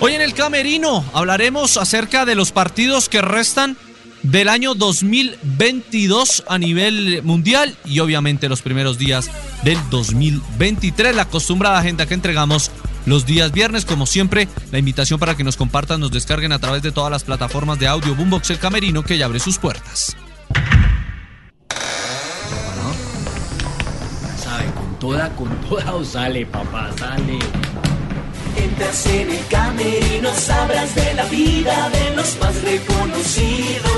Hoy en el Camerino hablaremos acerca de los partidos que restan del año 2022 a nivel mundial y obviamente los primeros días del 2023, la acostumbrada agenda que entregamos los días viernes, como siempre, la invitación para que nos compartan, nos descarguen a través de todas las plataformas de audio Boombox El Camerino que ya abre sus puertas. ¿Sabe? Con toda, con toda sale, papá, sale. En el camerino, sabrás de la vida de los más reconocidos.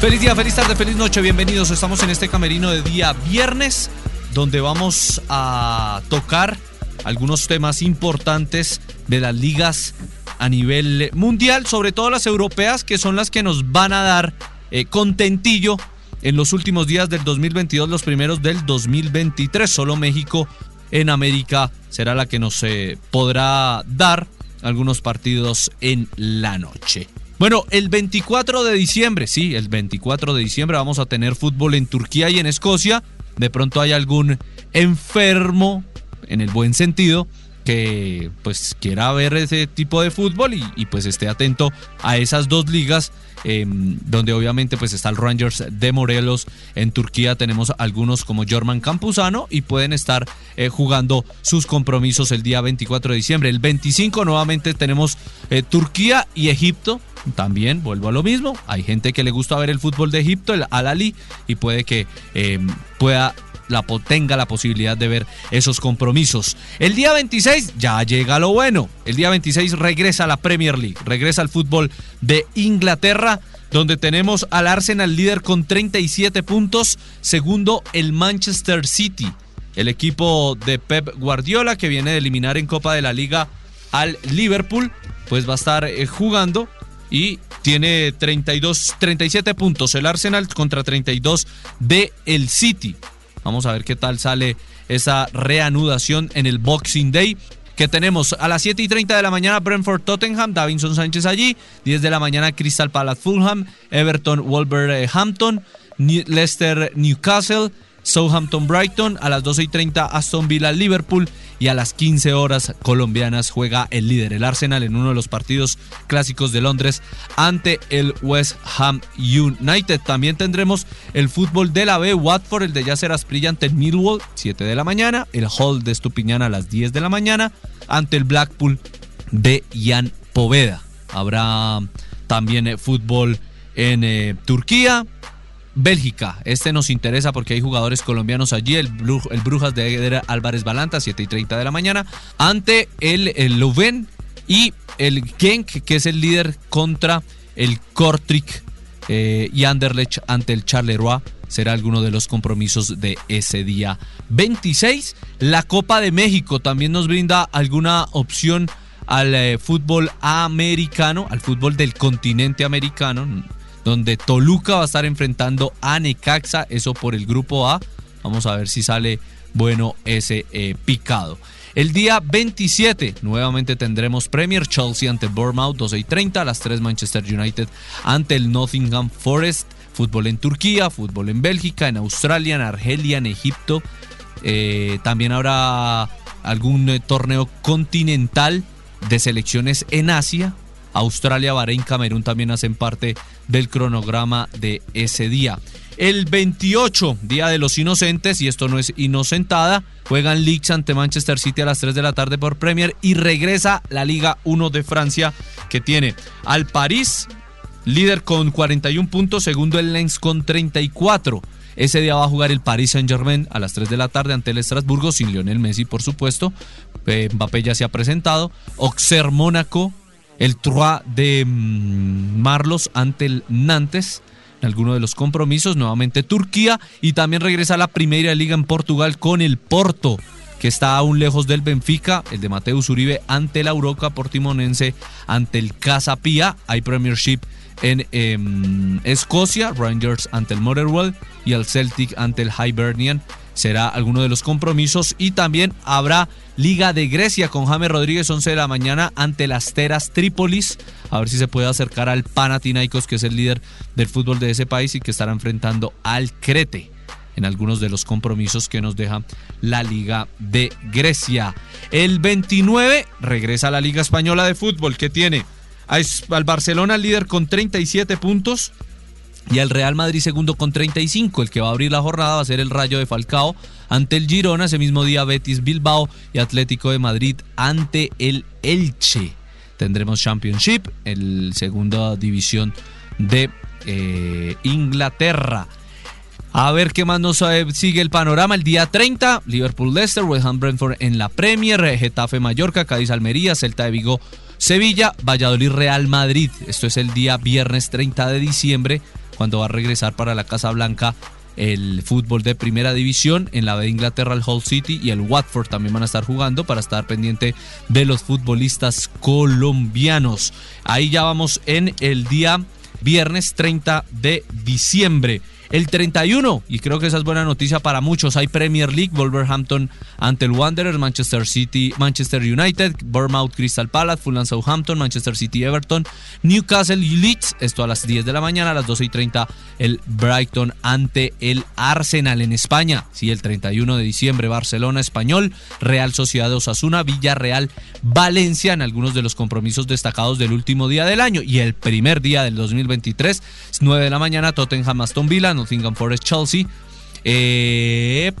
Feliz día, feliz tarde, feliz noche, bienvenidos. Estamos en este camerino de día viernes, donde vamos a tocar algunos temas importantes de las ligas a nivel mundial, sobre todo las europeas, que son las que nos van a dar eh, contentillo en los últimos días del 2022, los primeros del 2023. Solo México en América será la que nos eh, podrá dar algunos partidos en la noche. Bueno, el 24 de diciembre, sí, el 24 de diciembre vamos a tener fútbol en Turquía y en Escocia. De pronto hay algún enfermo, en el buen sentido, que pues quiera ver ese tipo de fútbol y, y pues esté atento a esas dos ligas eh, donde obviamente pues está el Rangers de Morelos. En Turquía tenemos algunos como Jorman Campuzano y pueden estar eh, jugando sus compromisos el día 24 de diciembre. El 25 nuevamente tenemos eh, Turquía y Egipto. También vuelvo a lo mismo. Hay gente que le gusta ver el fútbol de Egipto, el Al-Ali, y puede que pueda la, tenga la posibilidad de ver esos compromisos. El día 26 ya llega lo bueno. El día 26 regresa la Premier League, regresa al fútbol de Inglaterra, donde tenemos al Arsenal líder con 37 puntos, segundo el Manchester City, el equipo de Pep Guardiola que viene de eliminar en Copa de la Liga al Liverpool, pues va a estar eh, jugando y tiene 32, 37 puntos el Arsenal contra 32 de el City. Vamos a ver qué tal sale esa reanudación en el Boxing Day. Que tenemos a las 7 y 30 de la mañana Brentford Tottenham, Davinson Sánchez allí, 10 de la mañana Crystal Palace Fulham, Everton Wolverhampton, Leicester Newcastle, Southampton Brighton, a las 12 y 30 Aston Villa Liverpool y a las 15 horas colombianas juega el líder, el Arsenal, en uno de los partidos clásicos de Londres ante el West Ham United. También tendremos el fútbol de la B, Watford, el de Yasser Asprilla ante el Millwall, 7 de la mañana, el Hall de Estupiñán a las 10 de la mañana, ante el Blackpool de Jan Poveda. Habrá también eh, fútbol en eh, Turquía, Bélgica, este nos interesa porque hay jugadores colombianos allí, el, el Brujas de Eder Álvarez Balanta, 7 y 30 de la mañana, ante el, el Louvain y el Genk, que es el líder contra el Kortrijk eh, y Anderlecht ante el Charleroi. Será alguno de los compromisos de ese día 26. La Copa de México también nos brinda alguna opción al eh, fútbol americano, al fútbol del continente americano donde Toluca va a estar enfrentando a Necaxa, eso por el grupo A. Vamos a ver si sale bueno ese eh, picado. El día 27 nuevamente tendremos Premier Chelsea ante Bournemouth 12 y 30, a las 3 Manchester United ante el Nottingham Forest, fútbol en Turquía, fútbol en Bélgica, en Australia, en Argelia, en Egipto. Eh, también habrá algún eh, torneo continental de selecciones en Asia, Australia, Bahrein, Camerún también hacen parte del cronograma de ese día. El 28, Día de los Inocentes, y esto no es inocentada, juegan Leeds ante Manchester City a las 3 de la tarde por Premier y regresa la Liga 1 de Francia que tiene al París, líder con 41 puntos, segundo el Lens con 34. Ese día va a jugar el Paris Saint Germain a las 3 de la tarde ante el Estrasburgo, sin Lionel Messi, por supuesto. Eh, Mbappé ya se ha presentado. Auxerre Mónaco el Trois de mm, Marlos ante el Nantes. en alguno de los compromisos, nuevamente Turquía y también regresa a la primera liga en Portugal con el Porto que está aún lejos del Benfica, el de Mateus Uribe ante la Uroca Portimonense, ante el Casa Pía, hay Premiership en em, Escocia, Rangers ante el Motherwell y el Celtic ante el Hibernian. Será alguno de los compromisos y también habrá Liga de Grecia con James Rodríguez 11 de la mañana ante las Teras Trípolis. A ver si se puede acercar al Panathinaikos que es el líder del fútbol de ese país y que estará enfrentando al Crete en algunos de los compromisos que nos deja la Liga de Grecia. El 29 regresa a la Liga Española de Fútbol que tiene al Barcelona líder con 37 puntos y al Real Madrid segundo con 35. El que va a abrir la jornada va a ser el Rayo de Falcao ante el Girona, ese mismo día Betis Bilbao y Atlético de Madrid ante el Elche. Tendremos Championship, el segunda división de eh, Inglaterra. A ver qué más nos eh, sigue el panorama. El día 30, Liverpool-Leicester, West Ham Brentford en la Premier, Getafe Mallorca, Cádiz Almería, Celta de Vigo Sevilla, Valladolid Real Madrid. Esto es el día viernes 30 de diciembre, cuando va a regresar para la Casa Blanca el fútbol de primera división. En la de Inglaterra, el Hull City y el Watford también van a estar jugando para estar pendiente de los futbolistas colombianos. Ahí ya vamos en el día viernes 30 de diciembre. El 31, y creo que esa es buena noticia para muchos, hay Premier League, Wolverhampton ante el Wanderers, Manchester City, Manchester United, Bournemouth, Crystal Palace, Fulham, Southampton, Manchester City, Everton, Newcastle y Leeds, esto a las 10 de la mañana, a las 12 y 30 el Brighton ante el Arsenal en España, sí, el 31 de diciembre, Barcelona, Español, Real Sociedad de Osasuna, Villarreal, Valencia en algunos de los compromisos destacados del último día del año. Y el primer día del 2023, 9 de la mañana, Tottenham, Aston Villa, Nottingham Forest Chelsea. Eh,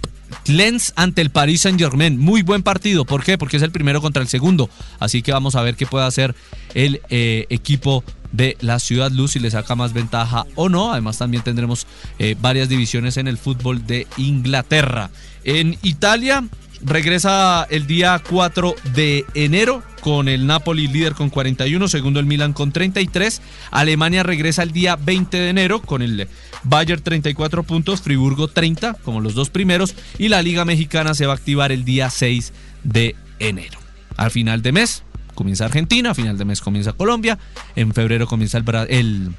Lens ante el Paris Saint Germain. Muy buen partido. ¿Por qué? Porque es el primero contra el segundo. Así que vamos a ver qué puede hacer el eh, equipo de la Ciudad Luz si le saca más ventaja o no. Además también tendremos eh, varias divisiones en el fútbol de Inglaterra. En Italia regresa el día 4 de enero con el Napoli líder con 41, segundo el Milan con 33. Alemania regresa el día 20 de enero con el Bayern 34 puntos, Friburgo 30 como los dos primeros y la Liga Mexicana se va a activar el día 6 de enero. Al final de mes comienza Argentina, a final de mes comienza Colombia, en febrero comienza el, el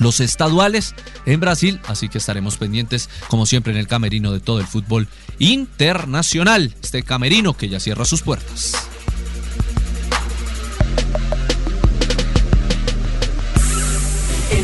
los estaduales en Brasil, así que estaremos pendientes como siempre en el camerino de todo el fútbol internacional, este camerino que ya cierra sus puertas.